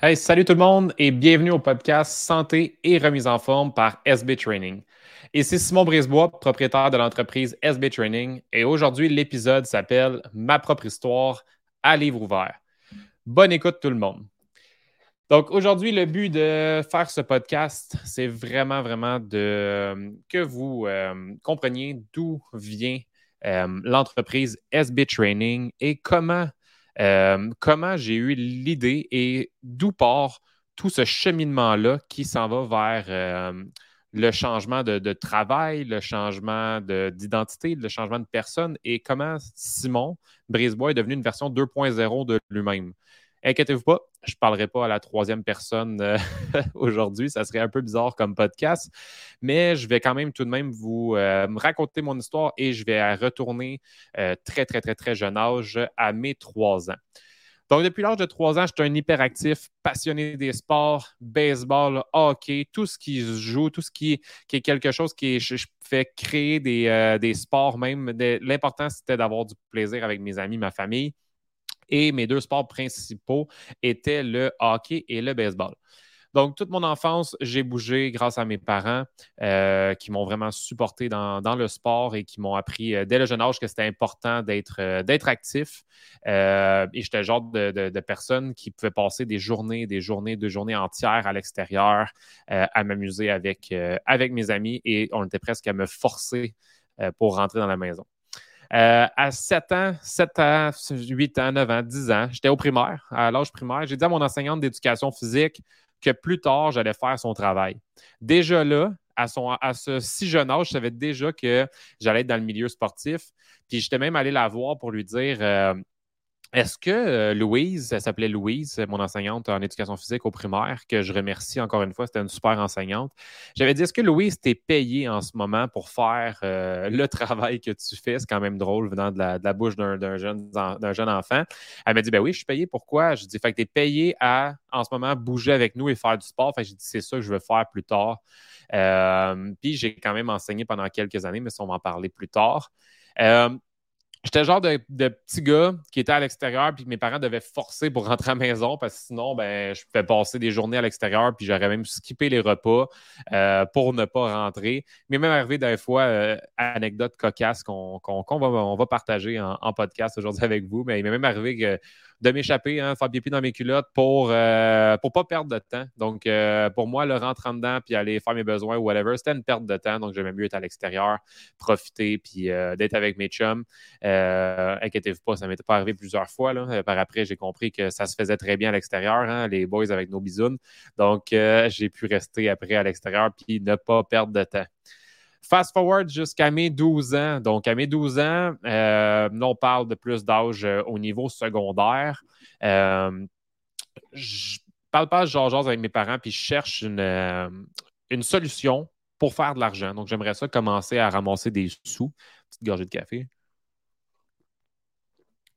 Hey, salut tout le monde et bienvenue au podcast Santé et remise en forme par SB Training. Ici Simon Brisebois, propriétaire de l'entreprise SB Training et aujourd'hui l'épisode s'appelle Ma propre histoire à livre ouvert. Bonne écoute tout le monde. Donc aujourd'hui, le but de faire ce podcast, c'est vraiment, vraiment de que vous euh, compreniez d'où vient euh, l'entreprise SB Training et comment euh, comment j'ai eu l'idée et d'où part tout ce cheminement-là qui s'en va vers euh, le changement de, travail, le changement d'identité, le changement de personne et comment Simon Brisebois est devenu une version 2.0 de lui-même? Inquiétez-vous pas, je ne parlerai pas à la troisième personne euh, aujourd'hui. Ça serait un peu bizarre comme podcast, mais je vais quand même tout de même vous euh, raconter mon histoire et je vais retourner euh, très, très, très, très jeune âge à mes trois ans. Donc, depuis l'âge de trois ans, je suis un hyperactif, passionné des sports, baseball, hockey, tout ce qui se joue, tout ce qui, est quelque chose qui je, fais créer des sports même. L'important, c'était d'avoir du plaisir avec mes amis, ma famille. Et mes deux sports principaux étaient le hockey et le baseball. Donc, toute mon enfance, j'ai bougé grâce à mes parents euh, qui m'ont vraiment supporté dans, le sport et qui m'ont appris euh, dès le jeune âge que c'était important d'être euh, actif. et j'étais le genre de, personne qui pouvait passer des journées, des journées, deux journées entières à l'extérieur à m'amuser avec, avec mes amis et on était presque à me forcer pour rentrer dans la maison. Euh, à 7 ans, 7 ans, 8 ans, 9 ans, 10 ans, j'étais au primaire, à l'âge primaire. J'ai dit à mon enseignante d'éducation physique que plus tard, j'allais faire son travail. Déjà là, à, son, à ce si jeune âge, je savais déjà que j'allais être dans le milieu sportif. Puis j'étais même allé la voir pour lui dire euh, est-ce que euh, Louise, elle s'appelait Louise, mon enseignante en éducation physique au primaire, que je remercie encore une fois, c'était une super enseignante. J'avais dit, est-ce que Louise t'es payée en ce moment pour faire euh, le travail que tu fais? C'est quand même drôle venant de la, bouche d'un jeune, enfant. Elle m'a dit, ben oui, je suis payée. Pourquoi? Je dis, fait que tu es payée à, en ce moment, bouger avec nous et faire du sport. Fait que j'ai dit, c'est ça que je veux faire plus tard. Euh, puis j'ai quand même enseigné pendant quelques années, mais ça, on va en parler plus tard. J'étais genre de, petit gars qui était à l'extérieur puis mes parents devaient forcer pour rentrer à la maison parce que sinon, ben, je pouvais passer des journées à l'extérieur puis j'aurais même skippé les repas euh, pour ne pas rentrer. Mais même arrivé des fois, euh, anecdote cocasse qu'on va, on va partager en, en podcast aujourd'hui avec vous, mais il m'est même arrivé que de m'échapper, hein, faire pipi dans mes culottes pour ne euh, pas perdre de temps. Donc, euh, pour moi, le rentrer dedans puis aller faire mes besoins ou whatever, c'était une perte de temps. Donc, j'aimais mieux être à l'extérieur, profiter puis euh, d'être avec mes chums. inquiétez-vous pas, ça m'était pas arrivé plusieurs fois. Par après, j'ai compris que ça se faisait très bien à l'extérieur, hein, les boys avec nos bisounes. Donc, j'ai pu rester après à l'extérieur puis ne pas perdre de temps. Fast forward jusqu'à mes 12 ans. Donc, à mes 12 ans, euh, on parle de plus d'âge euh, au niveau secondaire. Euh, je parle pas de genre avec mes parents, puis je cherche une, euh, une solution pour faire de l'argent. Donc, j'aimerais ça commencer à ramasser des sous. Petite gorgée de café.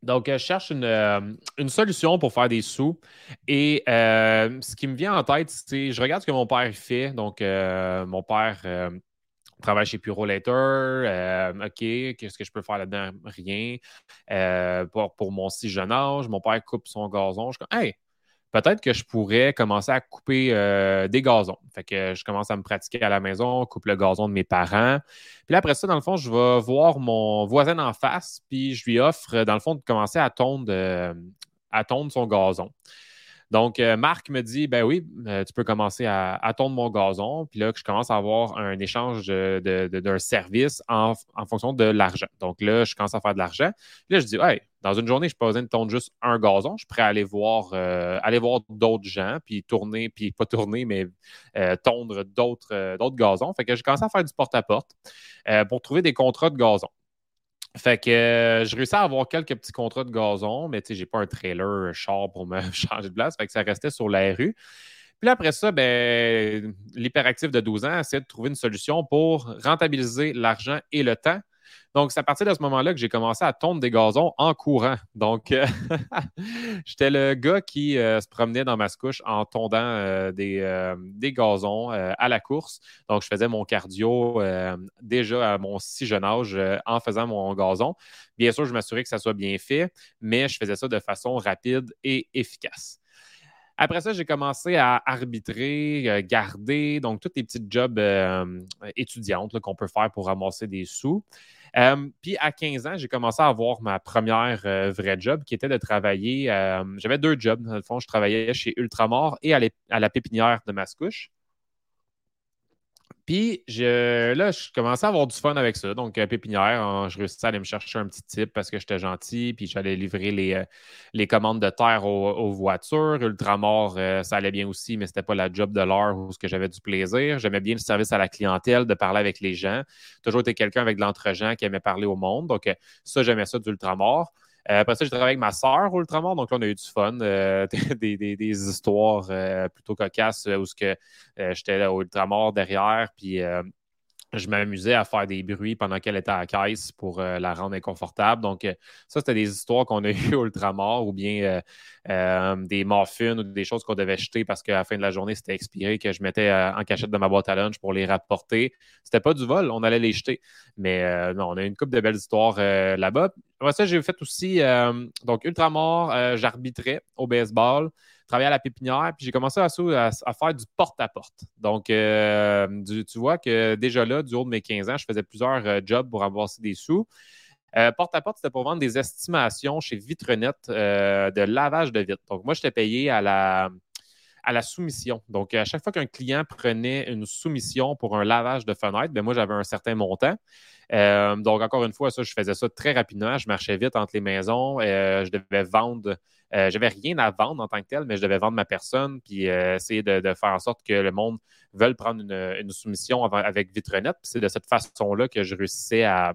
Donc, je cherche une, une, solution pour faire des sous. Et ce qui me vient en tête, c'est je regarde ce que mon père fait. Donc, mon père travaille chez Puro Later. Euh, OK, qu'est-ce que je peux faire là-dedans? Rien. Euh, pour, mon si jeune âge, mon père coupe son gazon. Je suis comme, hey, peut-être que je pourrais commencer à couper euh, des gazons. Fait que je commence à me pratiquer à la maison, coupe le gazon de mes parents. Puis après ça, dans le fond, je vais voir mon voisin en face, puis je lui offre, dans le fond, de commencer à à tondre son gazon. Donc, euh, Marc me dit ben oui, euh, tu peux commencer à, à, tondre mon gazon. Puis là, je commence à avoir un échange d'un service en, fonction de l'argent. Donc là, je commence à faire de l'argent. Puis là, je dis hey, dans une journée, je n'ai pas besoin de tondre juste un gazon. Je suis prêt à aller voir, euh, voir d'autres gens, puis tourner, puis pas tourner, mais tondre d'autres gazons. Fait que j'ai commencé à faire du porte-à-porte pour trouver des contrats de gazon. Fait que euh, je réussis à avoir quelques petits contrats de gazon, mais tu sais, j'ai pas un trailer, un char pour me changer de place. Fait que ça restait sur la rue. Puis après ça, ben, l'hyperactif de 12 ans essaie de trouver une solution pour rentabiliser l'argent et le temps. Donc, c'est à partir de ce moment-là que j'ai commencé à tondre des gazons en courant. Donc, euh, j'étais le gars qui se promenait dans ma couche en tondant des, des, gazons à la course. Donc, je faisais mon cardio déjà à mon si jeune âge en faisant mon gazon. Bien sûr, je m'assurais que ça soit bien fait, mais je faisais ça de façon rapide et efficace. Après ça, j'ai commencé à arbitrer, euh, garder, donc tous les petits jobs euh, étudiantes qu'on peut faire pour ramasser des sous. Euh, puis à 15 ans, j'ai commencé à avoir ma première vraie job qui était de travailler. J'avais deux jobs. Dans le fond, je travaillais chez Ultramar et à, la pépinière de Mascouche. Puis je, là, je commençais à avoir du fun avec ça. Donc, euh, pépinière, hein, je réussissais à aller me chercher un petit type parce que j'étais gentil. Puis j'allais livrer les, euh, les, commandes de terre aux, voitures. Ultramar, euh, ça allait bien aussi, mais c'était pas la job de l'heure où j'avais du plaisir. J'aimais bien le service à la clientèle, de parler avec les gens. Toujours été quelqu'un avec de l'entre-gens qui aimait parler au monde. Donc, ça, j'aimais ça d'Ultramar. Euh, après ça, j'ai travaillé avec ma sœur Ultramar, donc là, on a eu du fun, euh, des, histoires euh, plutôt cocasses où j'étais au Ultramar derrière, puis je m'amusais à faire des bruits pendant qu'elle était à la caisse pour la rendre inconfortable. Donc, ça, c'était des histoires qu'on a eues Ultramar ou bien des morphines ou des choses qu'on devait jeter parce qu'à la fin de la journée, c'était expiré, que je mettais en cachette de ma boîte à lunch pour les rapporter. C'était pas du vol, on allait les jeter. Mais non, on a une couple de belles histoires là-bas. Après ça, j'ai fait aussi, euh, donc Ultramar, euh, j'arbitrais au baseball, travaillais à la pépinière, puis j'ai commencé à, faire du porte-à-porte. Donc, euh, tu vois que déjà là, du haut de mes 15 ans, je faisais plusieurs jobs pour avoir des sous. porte-à-porte, c'était pour vendre des estimations chez Vitrenet de lavage de vitres. Donc, moi, j'étais payé à la, à la soumission. Donc, à chaque fois qu'un client prenait une soumission pour un lavage de fenêtre, ben moi, j'avais un certain montant. Euh, donc, encore une fois, ça, je faisais ça très rapidement. Je marchais vite entre les maisons. Euh, je devais vendre. Euh, je n'avais rien à vendre en tant que tel, mais je devais vendre ma personne puis essayer de, faire en sorte que le monde veuille prendre une, soumission avec Vitrenet. C'est de cette façon-là que je réussissais à,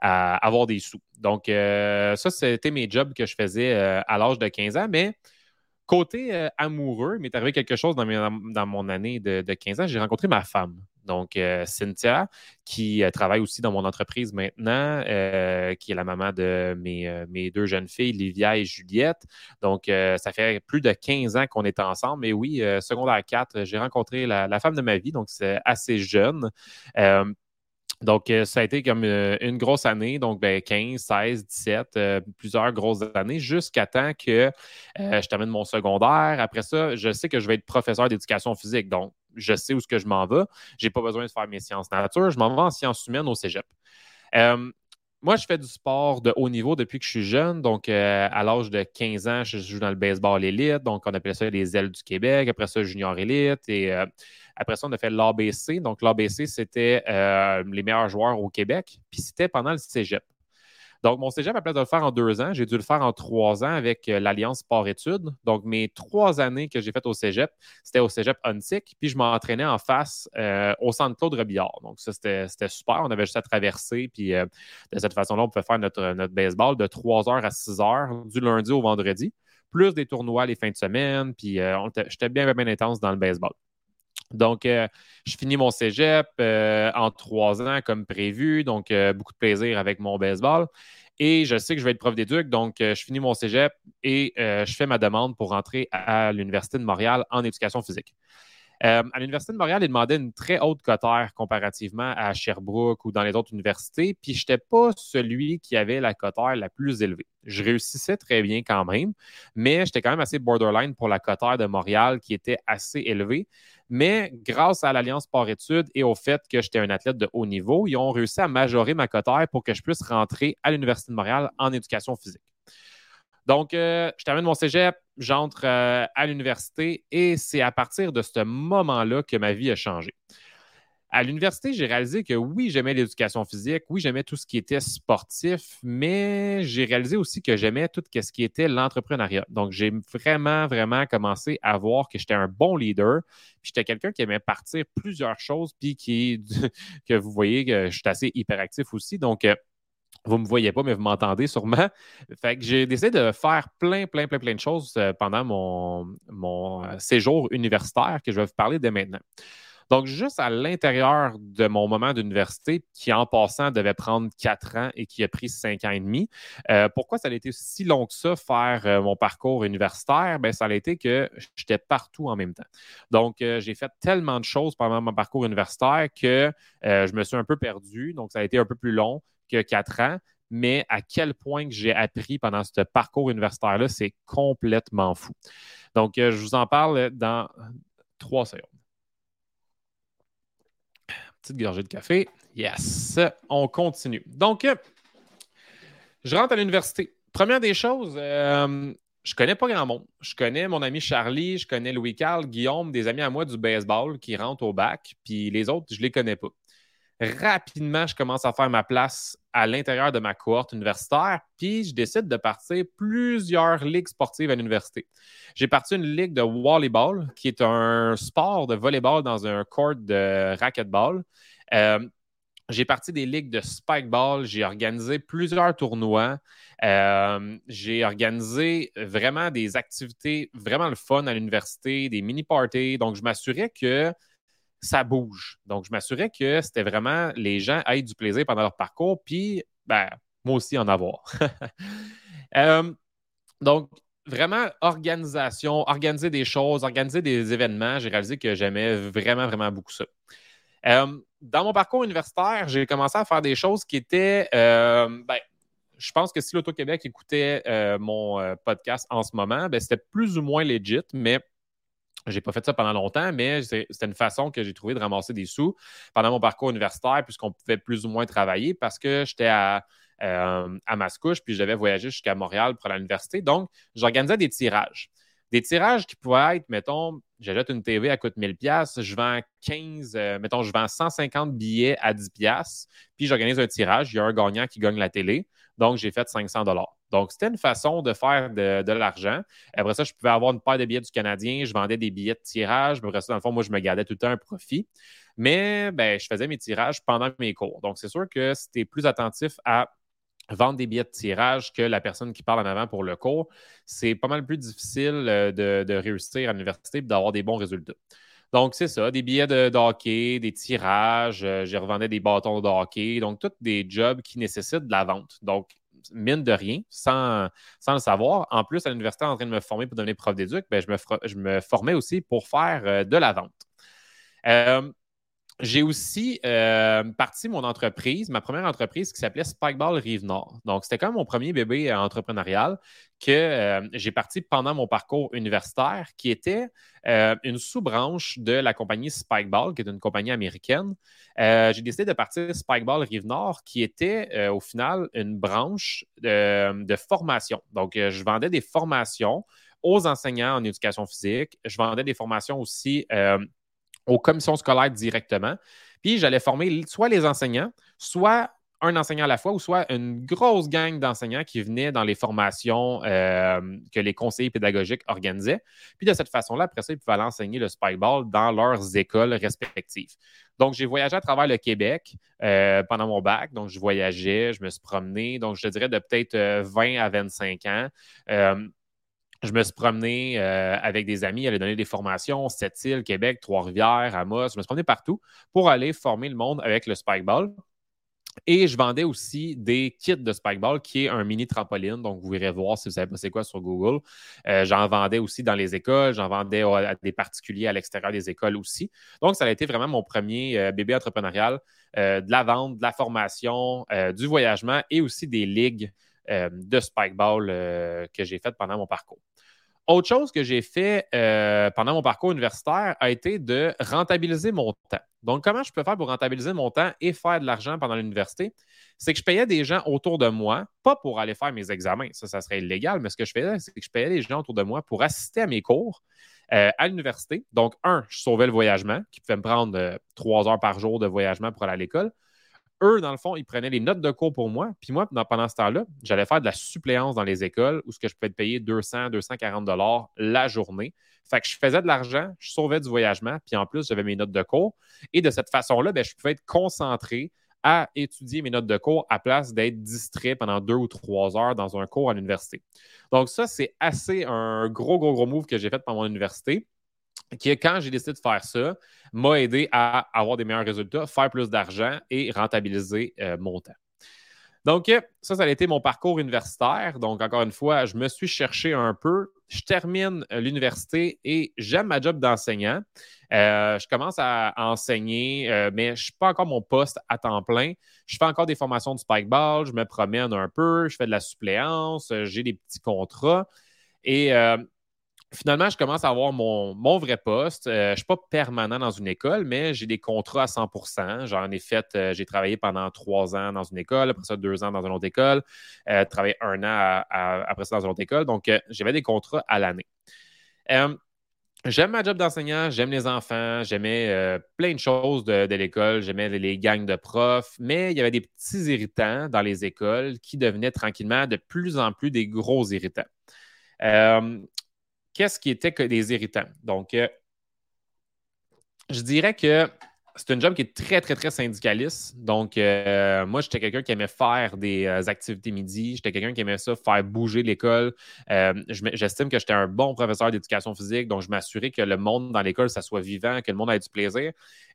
avoir des sous. Donc, ça, c'était mes jobs que je faisais à l'âge de 15 ans. Mais côté amoureux, il m'est arrivé quelque chose dans, mon année de 15 ans. J'ai rencontré ma femme. Donc, euh, Cynthia, qui euh, travaille aussi dans mon entreprise maintenant, euh, qui est la maman de mes, deux jeunes filles, Livia et Juliette. Donc, ça fait plus de 15 ans qu'on est ensemble. Mais oui, secondaire 4, j'ai rencontré la, femme de ma vie, donc c'est assez jeune. Donc, ça a été comme une grosse année, donc 15, 16, 17, plusieurs grosses années, jusqu'à temps que je termine mon secondaire. Après ça, je sais que je vais être professeur d'éducation physique. Donc, je sais où ce que je m'en vais. Je n'ai pas besoin de faire mes sciences nature. Je m'en vais en sciences humaines au cégep. Euh, moi, je fais du sport de haut niveau depuis que je suis jeune. Donc, euh, à l'âge de 15 ans, je joue dans le baseball élite. Donc, on appelait ça les ailes du Québec. Après ça, junior élite. Et euh, après ça, on a fait l'ABC. Donc, l'ABC, c'était les meilleurs joueurs au Québec. Puis, c'était pendant le cégep. Donc, mon cégep, à place de le faire en deux ans, j'ai dû le faire en trois ans avec euh, l'Alliance Sport-Études. Donc, mes trois années que j'ai faites au cégep, c'était au cégep Huntsic, puis je m'entraînais en face euh, au centre Claude Rebillard. Donc, ça, c'était super. On avait juste à traverser, puis euh, de cette façon-là, on pouvait faire notre, notre baseball de 3 h à 6 h du lundi au vendredi, plus des tournois les fins de semaine, puis j'étais bien, bien intense dans le baseball. Donc, je finis mon cégep en trois ans comme prévu, donc beaucoup de plaisir avec mon baseball. Et je sais que je vais être prof d'éduc, donc je finis mon cégep et je fais ma demande pour rentrer à l'Université de Montréal en éducation physique. Euh, à l'Université de Montréal, ils demandaient une très haute cotère comparativement à Sherbrooke ou dans les autres universités, puis je n'étais pas celui qui avait la cotère la plus élevée. Je réussissais très bien quand même, mais j'étais quand même assez borderline pour la cotère de Montréal qui était assez élevée. Mais grâce à l'Alliance Sport-Études et au fait que j'étais un athlète de haut niveau, ils ont réussi à majorer ma cotère pour que je puisse rentrer à l'Université de Montréal en éducation physique. Donc, euh, je termine mon cégep, j'entre euh, à l'université et c'est à partir de ce moment-là que ma vie a changé. À l'université, j'ai réalisé que oui, j'aimais l'éducation physique, oui, j'aimais tout ce qui était sportif, mais j'ai réalisé aussi que j'aimais tout ce qui était l'entrepreneuriat. Donc, j'ai vraiment, vraiment commencé à voir que j'étais un bon leader, puis j'étais quelqu'un qui aimait partir plusieurs choses, puis qui, que vous voyez que je suis assez hyperactif aussi. Donc, euh, vous ne me voyez pas, mais vous m'entendez sûrement. Fait que j'ai décidé de faire plein, plein, plein, plein de choses euh, pendant mon, mon euh, séjour universitaire que je vais vous parler dès maintenant. Donc, juste à l'intérieur de mon moment d'université, qui en passant devait prendre quatre ans et qui a pris cinq ans et demi, euh, pourquoi ça a été si long que ça, faire mon parcours universitaire? Bien, ça a été que j'étais partout en même temps. Donc, j'ai fait tellement de choses pendant mon parcours universitaire que je me suis un peu perdu. Donc, ça a été un peu plus long que quatre ans mais à quel point que j'ai appris pendant ce parcours universitaire-là, c'est complètement fou. Donc, je vous en parle dans trois secondes. Petite gorgée de café. Yes. On continue. Donc, je rentre à l'université. Première des choses, euh, je connais pas grand monde. Je connais mon ami Charlie, je connais Louis-Carl, Guillaume, des amis à moi du baseball qui rentrent au bac, puis les autres, je les connais pas. Rapidement, je commence à faire ma place à l'intérieur de ma cohorte universitaire, puis je décide de partir plusieurs ligues sportives à l'université. J'ai parti une ligue de volleyball, qui est un sport de volleyball dans un court de racquetball. Euh, j'ai parti des ligues de spikeball, j'ai organisé plusieurs tournois, euh, j'ai organisé vraiment des activités vraiment le fun à l'université, des mini-parties. Donc, je m'assurais que ça bouge. Donc, je m'assurais que c'était vraiment les gens aient du plaisir pendant leur parcours, puis ben, moi aussi en avoir. Euh, donc, vraiment, organisation, organiser des choses, organiser des événements, j'ai réalisé que j'aimais vraiment, vraiment beaucoup ça. Euh, dans mon parcours universitaire, j'ai commencé à faire des choses qui étaient. Euh, ben, je pense que si l'Auto-Québec écoutait mon podcast en ce moment, ben, c'était plus ou moins legit, mais j'ai pas fait ça pendant longtemps, mais c'était une façon que j'ai trouvé de ramasser des sous pendant mon parcours universitaire, puisqu'on pouvait plus ou moins travailler parce que j'étais à, à Mascouche, puis je devais voyager jusqu'à Montréal pour l'université. Donc, j'organisais des tirages. Des tirages qui pouvaient être, mettons, j'achète une TV, elle coûte 1000 pièces, je vends 15, euh, mettons, je vends 150 billets à 10 pièces, puis j'organise un tirage, il y a un gagnant qui gagne la télé, donc j'ai fait 500 dollars. Donc, c'était une façon de faire de, l'argent. Après ça, je pouvais avoir une paire de billets du Canadien, je vendais des billets de tirage. Après ça, dans le fond, moi, je me gardais tout le temps un profit. Mais ben, je faisais mes tirages pendant mes cours. Donc, c'est sûr que c'était plus attentif à vendre des billets de tirage que la personne qui parle en avant pour le cours, c'est pas mal plus difficile euh, de, réussir à l'université et d'avoir des bons résultats. Donc, c'est ça, des billets de, hockey, des tirages, euh, j'ai revendais des bâtons de hockey, donc tous des jobs qui nécessitent de la vente. Donc, mine de rien, sans, sans le savoir. En plus, à l'université, en train de me former pour devenir prof d'éduc, ben, je, me je me formais aussi pour faire euh, de la vente. J'ai aussi euh, parti mon entreprise, ma première entreprise qui s'appelait Spikeball Rive-Nord. Donc, c'était comme mon premier bébé euh, entrepreneurial que euh, j'ai parti pendant mon parcours universitaire, qui était une sous-branche de la compagnie Spikeball, qui est une compagnie américaine. j'ai décidé de partir Spikeball Rive-Nord, qui était au final une branche de, de formation. Donc, je vendais des formations aux enseignants en éducation physique. Je vendais des formations aussi aux commissions scolaires directement. Puis j'allais former soit les enseignants, soit un enseignant à la fois, ou soit une grosse gang d'enseignants qui venaient dans les formations euh, que les conseillers pédagogiques organisaient. Puis de cette façon-là, après ça, ils pouvaient aller enseigner le spikeball dans leurs écoles respectives. Donc, j'ai voyagé à travers le Québec euh, pendant mon bac. Donc, je voyageais, je me suis promené. Donc, je dirais de peut-être 20 euh, à 25 ans je me suis promené euh, avec des amis, aller donner des formations, Sept-Îles, Québec, Trois-Rivières, Amos. Je me suis promené partout pour aller former le monde avec le spikeball. Et je vendais aussi des kits de spikeball, qui est un mini trampoline. Donc, vous irez voir si vous savez pas c'est quoi sur Google. Euh, j'en vendais aussi dans les écoles. J'en vendais à des particuliers à l'extérieur des écoles aussi. Donc, ça a été vraiment mon premier euh, bébé entrepreneurial de la vente, de la formation, du voyagement et aussi des ligues de spikeball que j'ai faites pendant mon parcours. Autre chose que j'ai fait euh, pendant mon parcours universitaire a été de rentabiliser mon temps. Donc, comment je peux faire pour rentabiliser mon temps et faire de l'argent pendant l'université? C'est que je payais des gens autour de moi, pas pour aller faire mes examens, ça, ça serait illégal, mais ce que je faisais, c'est que je payais des gens autour de moi pour assister à mes cours euh, à l'université. Donc, un, je sauvais le voyagement, qui pouvait me prendre euh, trois heures par jour de voyagement pour aller à l'école eux, dans le fond, ils prenaient les notes de cours pour moi. Puis moi, pendant ce temps-là, j'allais faire de la suppléance dans les écoles où ce que je pouvais être payé 200, 240 dollars la journée. Fait que je faisais de l'argent, je sauvais du voyagement, puis en plus, j'avais mes notes de cours. Et de cette façon-là, ben, je pouvais être concentré à étudier mes notes de cours à place d'être distrait pendant deux ou trois heures dans un cours à l'université. Donc, ça, c'est assez un gros, gros, gros move que j'ai fait pendant mon université. Qui, quand j'ai décidé de faire ça, m'a aidé à avoir des meilleurs résultats, faire plus d'argent et rentabiliser euh, mon temps. Donc, ça, ça a été mon parcours universitaire. Donc, encore une fois, je me suis cherché un peu. Je termine euh, l'université et j'aime ma job d'enseignant. Euh, je commence à, enseigner, euh, mais je ne suis pas encore mon poste à temps plein. Je fais encore des formations de spikeball, je me promène un peu, je fais de la suppléance, j'ai des petits contrats. Et finalement, je commence à avoir mon, vrai poste. Euh, je ne suis pas permanent dans une école, mais j'ai des contrats à 100% J'en ai fait, euh, j'ai travaillé pendant trois ans dans une école, après ça, deux ans dans une autre école, euh, travaillé un an après ça dans une autre école. Donc, j'avais des contrats à l'année. J'aime ma job d'enseignant, j'aime les enfants, j'aimais plein de choses de, l'école, j'aimais les, gangs de profs, mais il y avait des petits irritants dans les écoles qui devenaient tranquillement de plus en plus des gros irritants qu'est-ce qui était des irritants? Donc, euh, je dirais que c'est une job qui est très, très, très syndicaliste. Donc, euh, moi, j'étais quelqu'un qui aimait faire des euh, activités midi. J'étais quelqu'un qui aimait ça, faire bouger l'école. J'estime que j'étais un bon professeur d'éducation physique. Donc, je m'assurais que le monde dans l'école, ça soit vivant, que le monde ait du plaisir.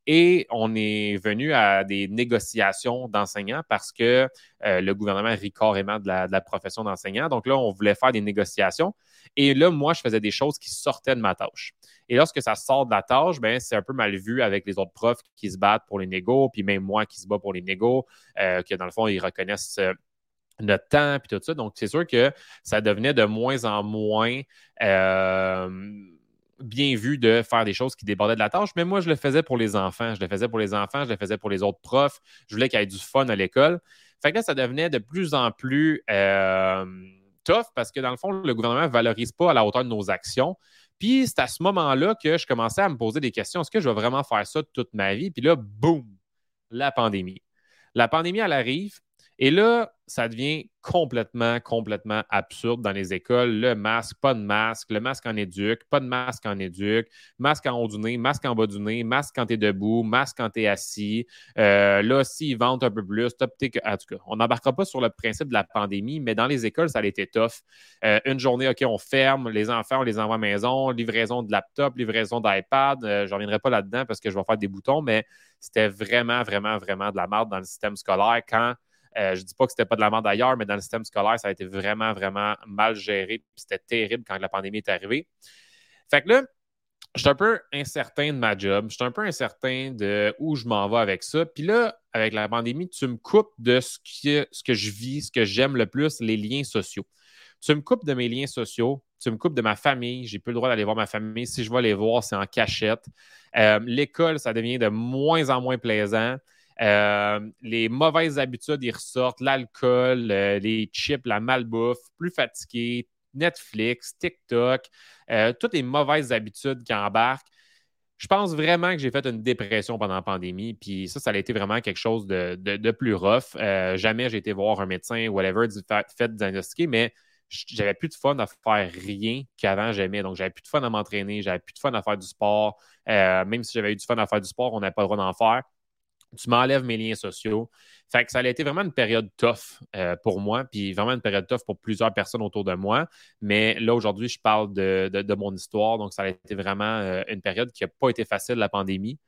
Et on est venu à des négociations d'enseignants parce que le gouvernement rit carrément de la, profession d'enseignant. Donc là, on voulait faire des négociations. Et là, moi, je faisais des choses qui sortaient de ma tâche. Et lorsque ça sort de la tâche, ben, c'est un peu mal vu avec les autres profs qui se battent pour les négos, puis même moi qui se bat pour les négos, euh, que dans le fond, ils reconnaissent euh, notre temps, puis tout ça. Donc, c'est sûr que ça devenait de moins en moins euh, bien vu de faire des choses qui débordaient de la tâche. Mais moi, je le faisais pour les enfants. Je le faisais pour les enfants, je le faisais pour les autres profs. Je voulais qu'il y ait du fun à l'école. Fait que là, ça devenait de plus en plus tough parce que dans le fond, le gouvernement ne valorise pas à la hauteur de nos actions. Puis c'est à ce moment-là que je commençais à me poser des questions. Est-ce que je vais vraiment faire ça toute ma vie? Puis là, boum, la pandémie. La pandémie, elle arrive. Et là, ça devient complètement, complètement absurde dans les écoles. Le masque, pas de masque, le masque en éduque, pas de masque en éduque, masque en haut du nez, masque en bas du nez, masque quand tu es debout, masque quand tu es assis. Euh, là, s'ils vendent un peu plus, top, en tout cas, on n'embarquera pas sur le principe de la pandémie, mais dans les écoles, ça a été tough. Euh, une journée, OK, on ferme, les enfants, on les envoie à la maison, livraison de laptop, livraison d'iPad. Euh, je reviendrai pas là-dedans parce que je vais faire des boutons, mais c'était vraiment, vraiment, vraiment de la merde dans le système scolaire quand euh, je ne dis pas que c'était pas de la merde ailleurs, mais dans le système scolaire, ça a été vraiment, vraiment mal géré. C'était terrible quand la pandémie est arrivée. Fait que là, je suis un peu incertain de ma job. Je suis un peu incertain de où je m'en vais avec ça. Puis là, avec la pandémie, tu me coupes de ce, ce que je vis, ce que j'aime le plus, les liens sociaux. Tu me coupes de mes liens sociaux, tu me coupes de ma famille. J'ai plus le droit d'aller voir ma famille. Si je vais les voir, c'est en cachette. Euh, l'école, ça devient de moins en moins plaisant. Euh, les mauvaises habitudes, ils ressortent. L'alcool, euh, les chips, la malbouffe, plus fatigué, Netflix, TikTok, euh, toutes les mauvaises habitudes qui embarquent. Je pense vraiment que j'ai fait une dépression pendant la pandémie. Puis ça, ça a été vraiment quelque chose de, plus rough. jamais j'ai été voir un médecin, whatever, fait diagnostiquer, mais j'avais plus de fun à faire rien qu'avant j'aimais. Donc, j'avais plus de fun à m'entraîner, j'avais plus de fun à faire du sport. même si j'avais eu du fun à faire du sport, on n'avait pas le droit d'en faire tu m'enlèves mes liens sociaux. Fait que ça a été vraiment une période tough euh, pour moi, puis vraiment une période tough pour plusieurs personnes autour de moi. Mais là, aujourd'hui, je parle de, mon histoire, donc ça a été vraiment euh, une période qui n'a pas été facile, la pandémie.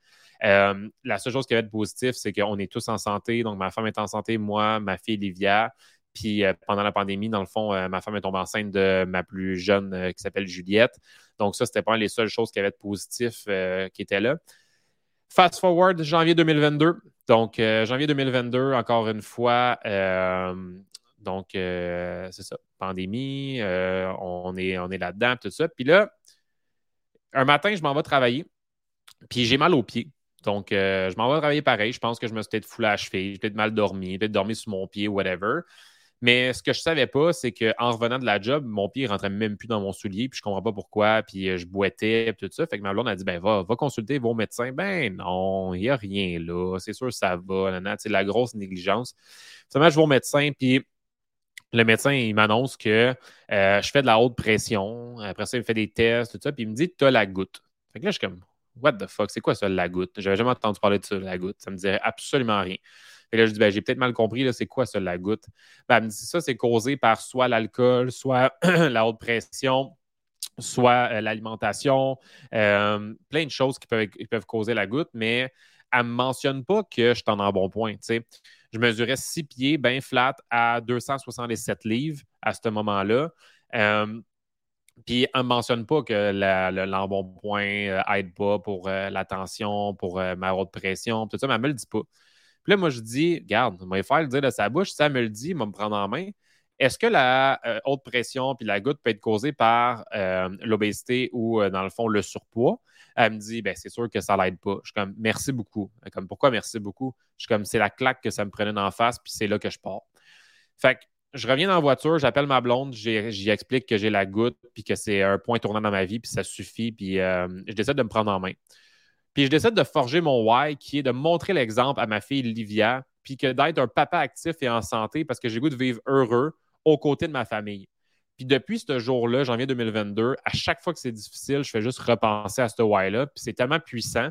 Euh, la seule chose qui avait de positif, c'est qu'on est tous en santé. Donc, ma femme est en santé, moi, ma fille Livia. Puis pendant la pandémie, dans le fond, ma femme est tombée enceinte de ma plus jeune qui s'appelle Juliette. Donc, ça, c'était pas les seules choses qui avaient de positif qui étaient là. Fast forward, janvier 2022. Donc, euh, janvier 2022, encore une fois, euh, donc, euh, c'est ça, pandémie, on est, on est là-dedans, tout ça. Puis là, un matin, je m'en vais travailler, puis j'ai mal aux pieds. Donc, je m'en vais travailler pareil. Je pense que je me suis peut-être foulé à la cheville, j'ai peut-être mal dormi, peut-être dormi sur mon pied, whatever. Mais ce que je savais pas, c'est qu'en revenant de la job, mon pied rentrait même plus dans mon soulier, puis je comprends pas pourquoi, puis euh, je boitais, puis tout ça. Fait que ma blonde a dit ben va, va consulter vos médecins. Ben non, il n'y a rien là. C'est sûr ça va. C'est la grosse négligence. Finalement, je vais au médecin, puis le médecin, il m'annonce que euh, je fais de la haute pression. Après ça, il me fait des tests, tout ça, puis il me dit Tu as la goutte. Fait que là, je suis comme What the fuck, c'est quoi ça, la goutte? J'avais jamais entendu parler de ça, la goutte. Ça me disait absolument rien. Et là, je dis, ben, j'ai peut-être mal compris, c'est quoi ça, la goutte? Ben, elle me dit, ça, c'est causé par soit l'alcool, soit la haute pression, soit l'alimentation, plein de choses qui peuvent, causer la goutte, mais elle ne mentionne pas que je suis en bon point. Je mesurais six pieds bien flat à 267 livres à ce moment-là. Puis, elle ne mentionne pas que l'embonpoint n'aide pas pour la tension, pour ma haute pression, tout ça, mais elle ne me le dit pas. Puis là, moi, je dis, regarde, il va faire le dire de sa bouche. Elle me le dit, il va me prendre en main. Est-ce que la euh, haute pression puis la goutte peut être causée par euh, l'obésité ou, euh, dans le fond, le surpoids? Elle me dit, ben, c'est sûr que ça l'aide pas. Je suis comme, merci beaucoup. Comme, pourquoi merci beaucoup? Je suis comme, c'est la claque que ça me prenait en face, puis c'est là que je pars. Fait que je reviens dans la voiture, j'appelle ma blonde, j'y explique que j'ai la goutte, puis que c'est un point tournant dans ma vie, puis ça suffit, puis je décide de me prendre en main. Puis je décide de forger mon why, qui est de montrer l'exemple à ma fille Livia, puis que d'être un papa actif et en santé, parce que j'ai goût de vivre heureux, aux côtés de ma famille. Puis depuis ce jour-là, janvier 2022, à chaque fois que c'est difficile, je fais juste repenser à ce why-là. Puis c'est tellement puissant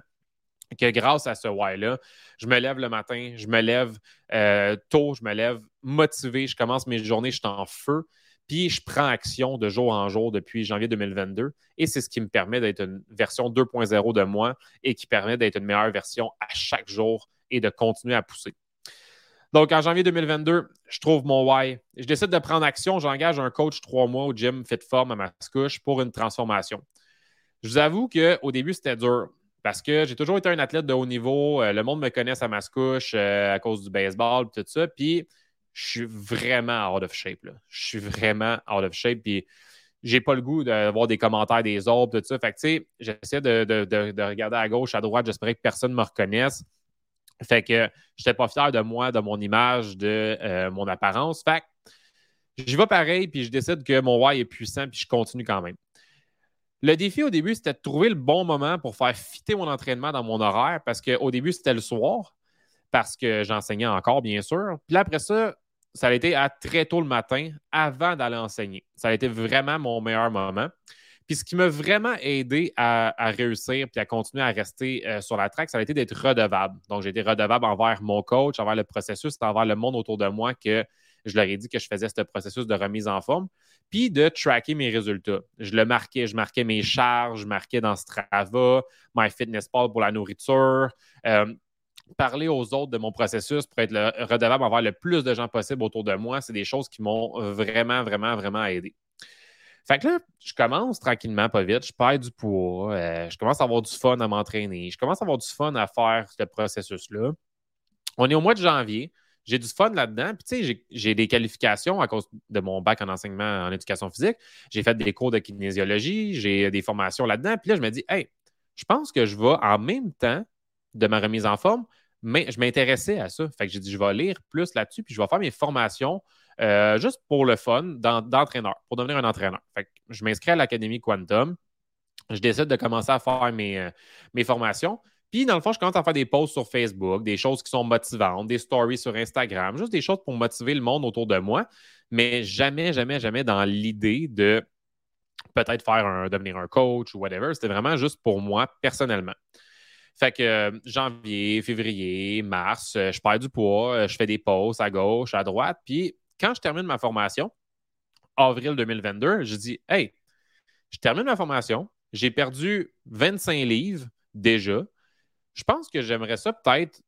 que grâce à ce why-là, je me lève le matin, je me lève euh, tôt, je me lève motivé, je commence mes journées, je suis en feu. Puis je prends action de jour en jour depuis janvier 2022. Et c'est ce qui me permet d'être une version 2.0 de moi et qui permet d'être une meilleure version à chaque jour et de continuer à pousser. Donc, en janvier 2022, je trouve mon why. Je décide de prendre action. J'engage un coach trois mois au gym Fit Form à Mascouche pour une transformation. Je vous avoue qu'au début, c'était dur parce que j'ai toujours été un athlète de haut niveau. Euh, le monde me connaît à Mascouche euh, à cause du baseball tout ça. Puis, je suis vraiment out of shape. Je suis vraiment out of shape. Puis, j'ai pas le goût d'avoir des commentaires des autres, tout ça. Fait que, tu sais, j'essaie de, de, regarder à gauche, à droite. J'espérais que personne ne me reconnaisse. Fait que j'étais pas fier de moi, de mon image, de euh, mon apparence. Fait que j'y vais pareil, puis je décide que mon why est puissant, puis je continue quand même. Le défi au début, c'était de trouver le bon moment pour faire fitter mon entraînement dans mon horaire, parce qu'au début, c'était le soir, parce que j'enseignais encore, bien sûr. Puis après ça, ça a été à très tôt le matin, avant d'aller enseigner. Ça a été vraiment mon meilleur moment. Puis ce qui m'a vraiment aidé à, réussir puis à continuer à rester euh, sur la track, ça a été d'être redevable. Donc, j'ai été redevable envers mon coach, envers le processus, envers le monde autour de moi que je leur ai dit que je faisais ce processus de remise en forme, puis de tracker mes résultats. Je le marquais, je marquais mes charges, je marquais dans Strava, MyFitnessPal pour la nourriture. Euh, parler aux autres de mon processus pour être redevable envers le plus de gens possible autour de moi, c'est des choses qui m'ont vraiment, vraiment, vraiment aidé. Fait que là, je commence tranquillement, pas vite, je perds du poids, euh, je commence à avoir du fun à m'entraîner, je commence à avoir du fun à faire ce processus-là. On est au mois de janvier, j'ai du fun là-dedans. Puis, tu sais, j'ai des qualifications à cause de mon bac en enseignement en éducation physique. J'ai fait des cours de kinésiologie, j'ai des formations là-dedans. Puis là, je me dis, hey, je pense que je vais en même temps de ma remise en forme, mais je m'intéressais à ça. Fait que j'ai dit, je vais lire plus là-dessus, puis je vais faire mes formations euh, juste pour le fun d'entraîneur, pour devenir un entraîneur. Fait que je m'inscris à l'Académie Quantum. Je décide de commencer à faire mes, euh, mes formations. Puis, dans le fond, je commence à faire des posts sur Facebook, des choses qui sont motivantes, des stories sur Instagram, juste des choses pour motiver le monde autour de moi, mais jamais, jamais, jamais dans l'idée de peut-être faire un, devenir un coach ou whatever. C'était vraiment juste pour moi personnellement. Fait que euh, janvier, février, mars, je perds du poids, je fais des posts à gauche, à droite. Puis quand je termine ma formation, avril 2022, je dis Hey, je termine ma formation, j'ai perdu 25 livres déjà. Je pense que j'aimerais ça peut-être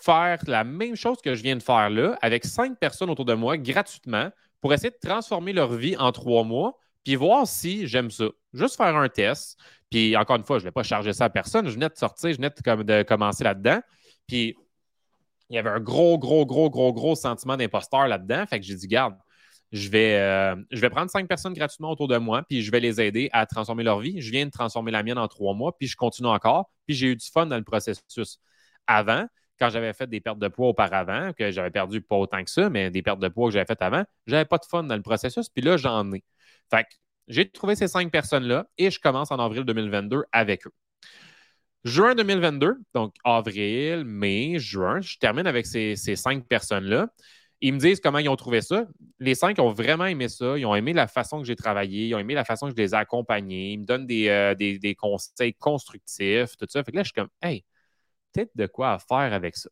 faire la même chose que je viens de faire là avec cinq personnes autour de moi gratuitement pour essayer de transformer leur vie en trois mois puis voir si j'aime ça. Juste faire un test. Puis encore une fois, je ne vais pas charger ça à personne. Je venais de sortir, je venais de, de commencer là-dedans. Puis il y avait un gros, gros, gros, gros, gros sentiment d'imposteur là-dedans. Fait que j'ai dit, garde, je vais, euh, je vais prendre cinq personnes gratuitement autour de moi, puis je vais les aider à transformer leur vie. Je viens de transformer la mienne en trois mois, puis je continue encore. Puis j'ai eu du fun dans le processus. Avant, quand j'avais fait des pertes de poids auparavant, que j'avais perdu pas autant que ça, mais des pertes de poids que j'avais faites avant, j'avais pas de fun dans le processus, puis là, j'en ai. Fait que j'ai trouvé ces cinq personnes-là et je commence en avril 2022 avec eux. Juin 2022, donc avril, mai, juin, je termine avec ces, cinq personnes-là. Ils me disent comment ils ont trouvé ça. Les cinq ont vraiment aimé ça. Ils ont aimé la façon que j'ai travaillé. Ils ont aimé la façon que je les ai accompagnés. Ils me donnent des, euh, conseils constructifs, tout ça. Fait que là, je suis comme, hey, peut-être de quoi faire avec ça.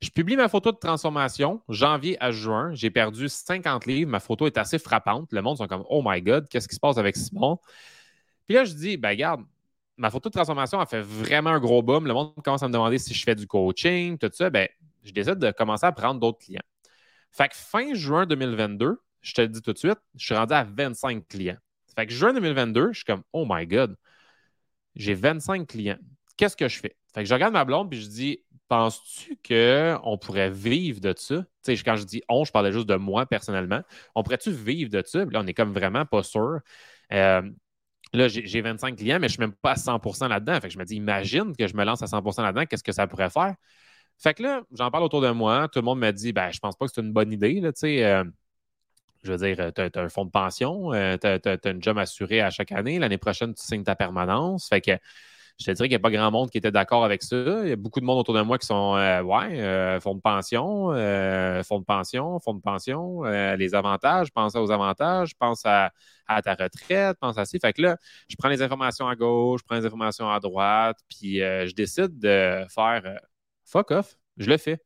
Je publie ma photo de transformation, janvier à juin. J'ai perdu 50 livres. Ma photo est assez frappante. Le monde sont comme Oh my God, qu'est-ce qui se passe avec Simon? Puis là, je dis, ben regarde, ma photo de transformation a fait vraiment un gros boom. Le monde commence à me demander si je fais du coaching, tout ça. Ben, je décide de commencer à prendre d'autres clients. Fait que fin juin 2022, je te le dis tout de suite, je suis rendu à 25 clients. Fait que juin 2022, je suis comme, oh my God, j'ai 25 clients. Qu'est-ce que je fais? Fait que je regarde ma blonde puis je dis, penses-tu qu'on pourrait vivre de ça? Quand je dis on, je parlais juste de moi personnellement. On pourrait-tu vivre de ça? là, on est comme vraiment pas sûr. Euh, là, j'ai 25 clients, mais je ne suis même pas à 100% là-dedans. Fait que je me dis, imagine que je me lance à 100% là-dedans, qu'est-ce que ça pourrait faire? Fait que là, j'en parle autour de moi. Tout le monde me dit, ben, je pense pas que c'est une bonne idée. Euh, je veux dire, tu as, un fonds de pension, euh, tu as, une job assurée à chaque année. L'année prochaine, tu signes ta permanence. Fait je te dirais qu'il n'y a pas grand monde qui était d'accord avec ça. Il y a beaucoup de monde autour de moi qui sont euh, Ouais, euh, fonds de pension, euh, fonds de pension, fonds de pension, les avantages, pense aux avantages, pense à, ta retraite, pense à ça. Fait que là, je prends les informations à gauche, je prends les informations à droite, puis je décide de faire fuck off, je le fais.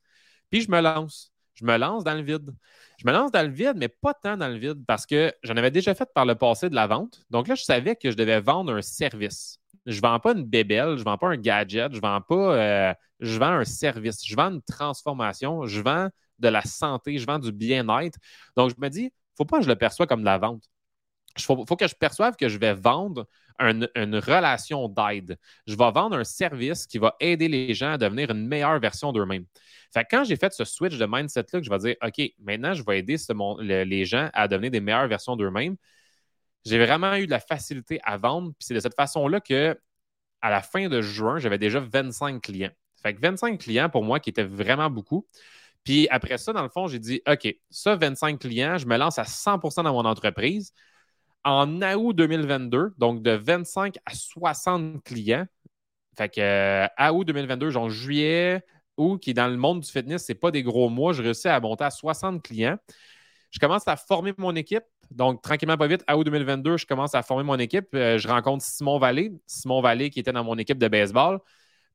Puis je me lance. Je me lance dans le vide. Je me lance dans le vide, mais pas tant dans le vide parce que j'en avais déjà fait par le passé de la vente. Donc là, je savais que je devais vendre un service. Je ne vends pas une bébelle, je ne vends pas un gadget, je vends pas. Euh, je vends un service, je vends une transformation, je vends de la santé, je vends du bien-être. Donc, je me dis, il ne faut pas que je le perçoive comme de la vente. Il faut, que je perçoive que je vais vendre une, relation d'aide. Je vais vendre un service qui va aider les gens à devenir une meilleure version d'eux-mêmes. Fait quand j'ai fait ce switch de mindset-là, que je vais dire, OK, maintenant, je vais aider les gens à devenir des meilleures versions d'eux-mêmes, j'ai vraiment eu de la facilité à vendre. Puis c'est de cette façon-là que, à la fin de juin, j'avais déjà 25 clients. Fait que 25 clients pour moi qui étaient vraiment beaucoup. Puis après ça, dans le fond, j'ai dit OK, ça, 25 clients, je me lance à 100% dans mon entreprise. En août 2022, donc de 25 à 60 clients. Fait que euh, août 2022, genre juillet, août, qui est dans le monde du fitness, c'est pas des gros mois, je réussis à monter à 60 clients. Je commence à former mon équipe. Donc, tranquillement, pas vite, à août 2022, je commence à former mon équipe. Euh, je rencontre Simon Vallée. Simon Vallée, qui était dans mon équipe de baseball.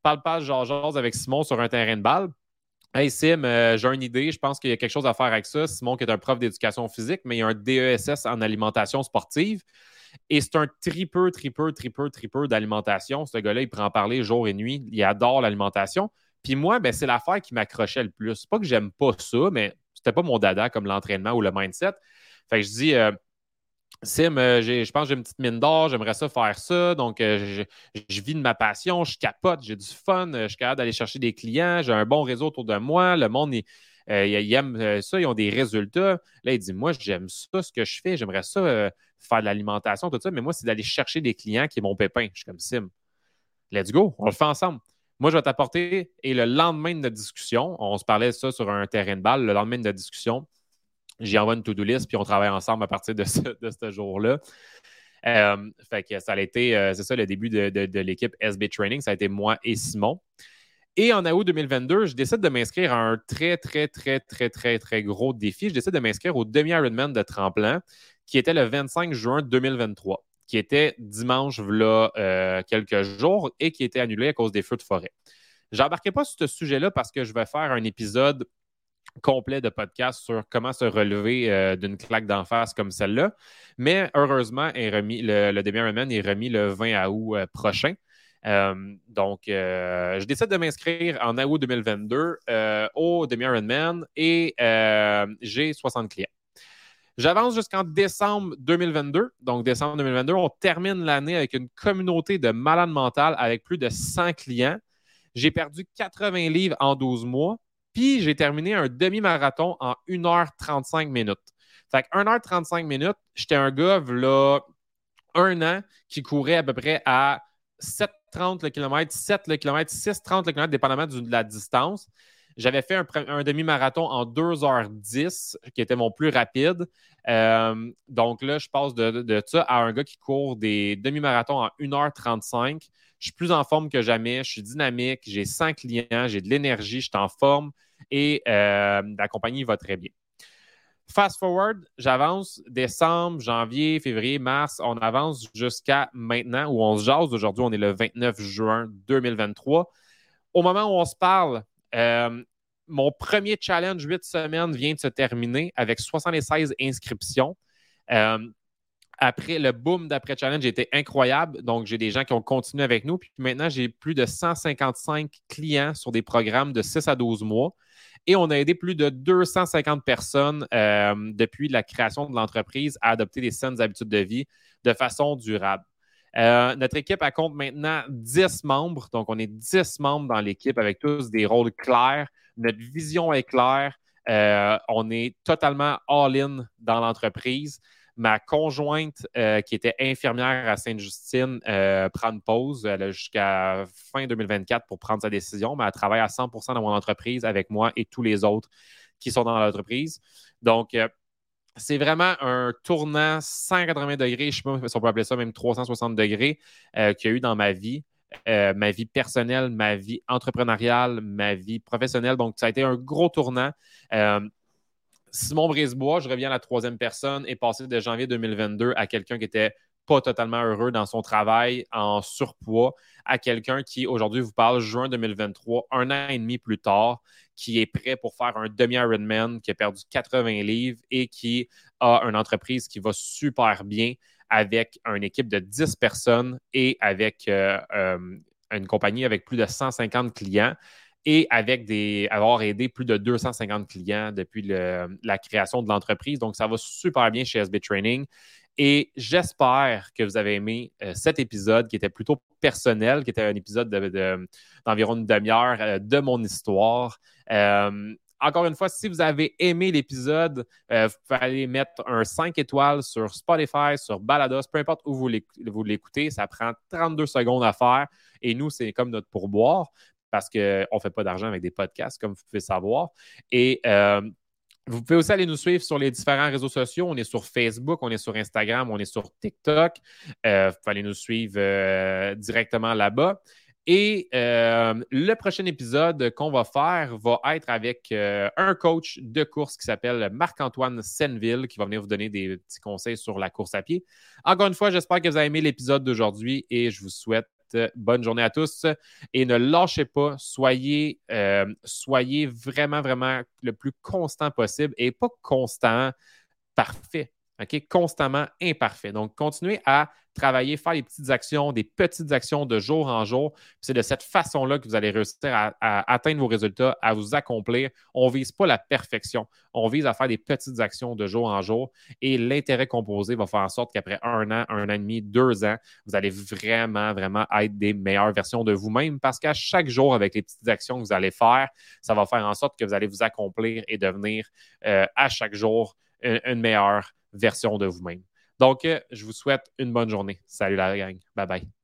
Parle pas, genre, avec Simon sur un terrain de balle. Hey Sim, euh, j'ai une idée, je pense qu'il y a quelque chose à faire avec ça. Simon, qui est un prof d'éducation physique, mais il a un DESS en alimentation sportive. Et c'est un tripeur, tripeur, tripeur, tripeur d'alimentation. Ce gars-là, il prend en parler jour et nuit. Il adore l'alimentation. Puis moi, ben, c'est l'affaire qui m'accrochait le plus. Pas que j'aime pas ça, mais c'était pas mon dada comme l'entraînement ou le mindset. Fait que je dis, euh, Sim, euh, je pense que j'ai une petite mine d'or, j'aimerais ça faire ça. Donc, euh, je, vis de ma passion, je capote, j'ai du fun, je suis capable d'aller chercher des clients, j'ai un bon réseau autour de moi. Le monde, il, aime ça, ils ont des résultats. Là, il dit Moi, j'aime ça, ce que je fais, j'aimerais ça faire de l'alimentation, tout ça, mais moi, c'est d'aller chercher des clients qui est mon pépin. Je suis comme Sim. Let's go, on le fait ensemble. Moi, je vais t'apporter, et le lendemain de notre discussion, on se parlait de ça sur un terrain de balle, le lendemain de notre discussion, j'y envoie une to-do list, puis on travaille ensemble à partir de ce, jour-là. Euh, fait que ça a été, euh, c'est ça, le début de, l'équipe SB Training. Ça a été moi et Simon. Et en août 2022, je décide de m'inscrire à un très, très, très, très, très, très gros défi. Je décide de m'inscrire au demi-Ironman de tremplin, qui était le 25 juin 2023 qui était dimanche, là, euh, quelques jours, et qui était annulé à cause des feux de forêt. Je n'embarquerai pas sur ce sujet-là parce que je vais faire un épisode complet de podcast sur comment se relever euh, d'une claque d'en face comme celle-là. Mais heureusement, le, le demi Ironman est remis le 20 août euh, prochain. donc, je décide de m'inscrire en août 2022 au demi Ironman et j'ai 60 clients. J'avance jusqu'en décembre 2022. Donc, décembre 2022, on termine l'année avec une communauté de malades mentales avec plus de 100 clients. J'ai perdu 80 livres en 12 mois. Puis, j'ai terminé un demi-marathon en 1h35 minutes. Fait que 1h35 minutes, j'étais un gars, là, un an, qui courait à peu près à 7,30 le kilomètre, 7 le kilomètre, 6,30 le kilomètre, dépendamment de la distance. J'avais fait un, demi-marathon en 2h10, qui était mon plus rapide. Euh, donc là, je passe de, ça à un gars qui court des demi-marathons en 1h35. Je suis plus en forme que jamais, je suis dynamique, j'ai 100 clients, j'ai de l'énergie, je suis en forme et euh, la compagnie va très bien. Fast forward, j'avance décembre, janvier, février, mars, on avance jusqu'à maintenant où on se jase. Aujourd'hui, on est le 29 juin 2023. Au moment où on se parle, euh, mon premier challenge 8 semaines vient de se terminer avec 76 inscriptions. Euh, après, le boom d'après-challenge était incroyable. Donc, j'ai des gens qui ont continué avec nous. Puis maintenant, j'ai plus de 155 clients sur des programmes de 6 à 12 mois. Et on a aidé plus de 250 personnes euh, depuis la création de l'entreprise à adopter des saines habitudes de vie de façon durable. Euh, notre équipe compte maintenant 10 membres. Donc, on est 10 membres dans l'équipe avec tous des rôles clairs. Notre vision est claire. Euh, on est totalement all-in dans l'entreprise. Ma conjointe, euh, qui était infirmière à Sainte-Justine, euh, prend une pause. Elle a jusqu'à fin 2024 pour prendre sa décision, mais elle travaille à 100% dans mon entreprise avec moi et tous les autres qui sont dans l'entreprise. Donc, euh, c'est vraiment un tournant 180 degrés, je ne sais pas si on peut appeler ça même 360 degrés, qu'il y a eu dans ma vie. ma vie personnelle, ma vie entrepreneuriale, ma vie professionnelle. Donc, ça a été un gros tournant. Simon Brisebois, je reviens à la troisième personne, est passé de janvier 2022 à quelqu'un qui était pas totalement heureux dans son travail, en surpoids, à quelqu'un qui aujourd'hui vous parle juin 2023, un an et demi plus tard, qui est prêt pour faire un demi-Ironman, qui a perdu 80 livres et qui a une entreprise qui va super bien avec une équipe de 10 personnes et avec euh, euh, une compagnie avec plus de 150 clients et avec des avoir aidé plus de 250 clients depuis la création de l'entreprise. Donc, ça va super bien chez SB Training. Et j'espère que vous avez aimé euh, cet épisode qui était plutôt personnel, qui était un épisode d'environ de, une demi-heure euh, de mon histoire. Euh, encore une fois, si vous avez aimé l'épisode, vous pouvez aller mettre un 5 étoiles sur Spotify, sur Balados, peu importe où vous l'écoutez. Ça prend 32 secondes à faire. Et nous, c'est comme notre pourboire parce qu'on ne fait pas d'argent avec des podcasts, comme vous pouvez savoir. Et euh, vous pouvez aussi aller nous suivre sur les différents réseaux sociaux. On est sur Facebook, on est sur Instagram, on est sur TikTok. Euh, vous pouvez aller nous suivre euh, directement là-bas. Et le prochain épisode qu'on va faire va être avec un coach de course qui s'appelle Marc-Antoine Senville, qui va venir vous donner des petits conseils sur la course à pied. Encore une fois, j'espère que vous avez aimé l'épisode d'aujourd'hui et je vous souhaite Bonne journée à tous et ne lâchez pas. Soyez, euh, soyez vraiment, vraiment le plus constant possible et pas constant parfait. OK? Constamment imparfait. Donc, continuez à travailler, faire des petites actions, des petites actions de jour en jour. C'est de cette façon-là que vous allez réussir à, atteindre vos résultats, à vous accomplir. On ne vise pas la perfection. On vise à faire des petites actions de jour en jour. Et l'intérêt composé va faire en sorte qu'après un an, un an et demi, deux ans, vous allez vraiment, vraiment être des meilleures versions de vous-même parce qu'à chaque jour, avec les petites actions que vous allez faire, ça va faire en sorte que vous allez vous accomplir et devenir euh, à chaque jour une meilleure version de vous-même. Donc, euh, je vous souhaite une bonne journée. Salut la gang. Bye bye.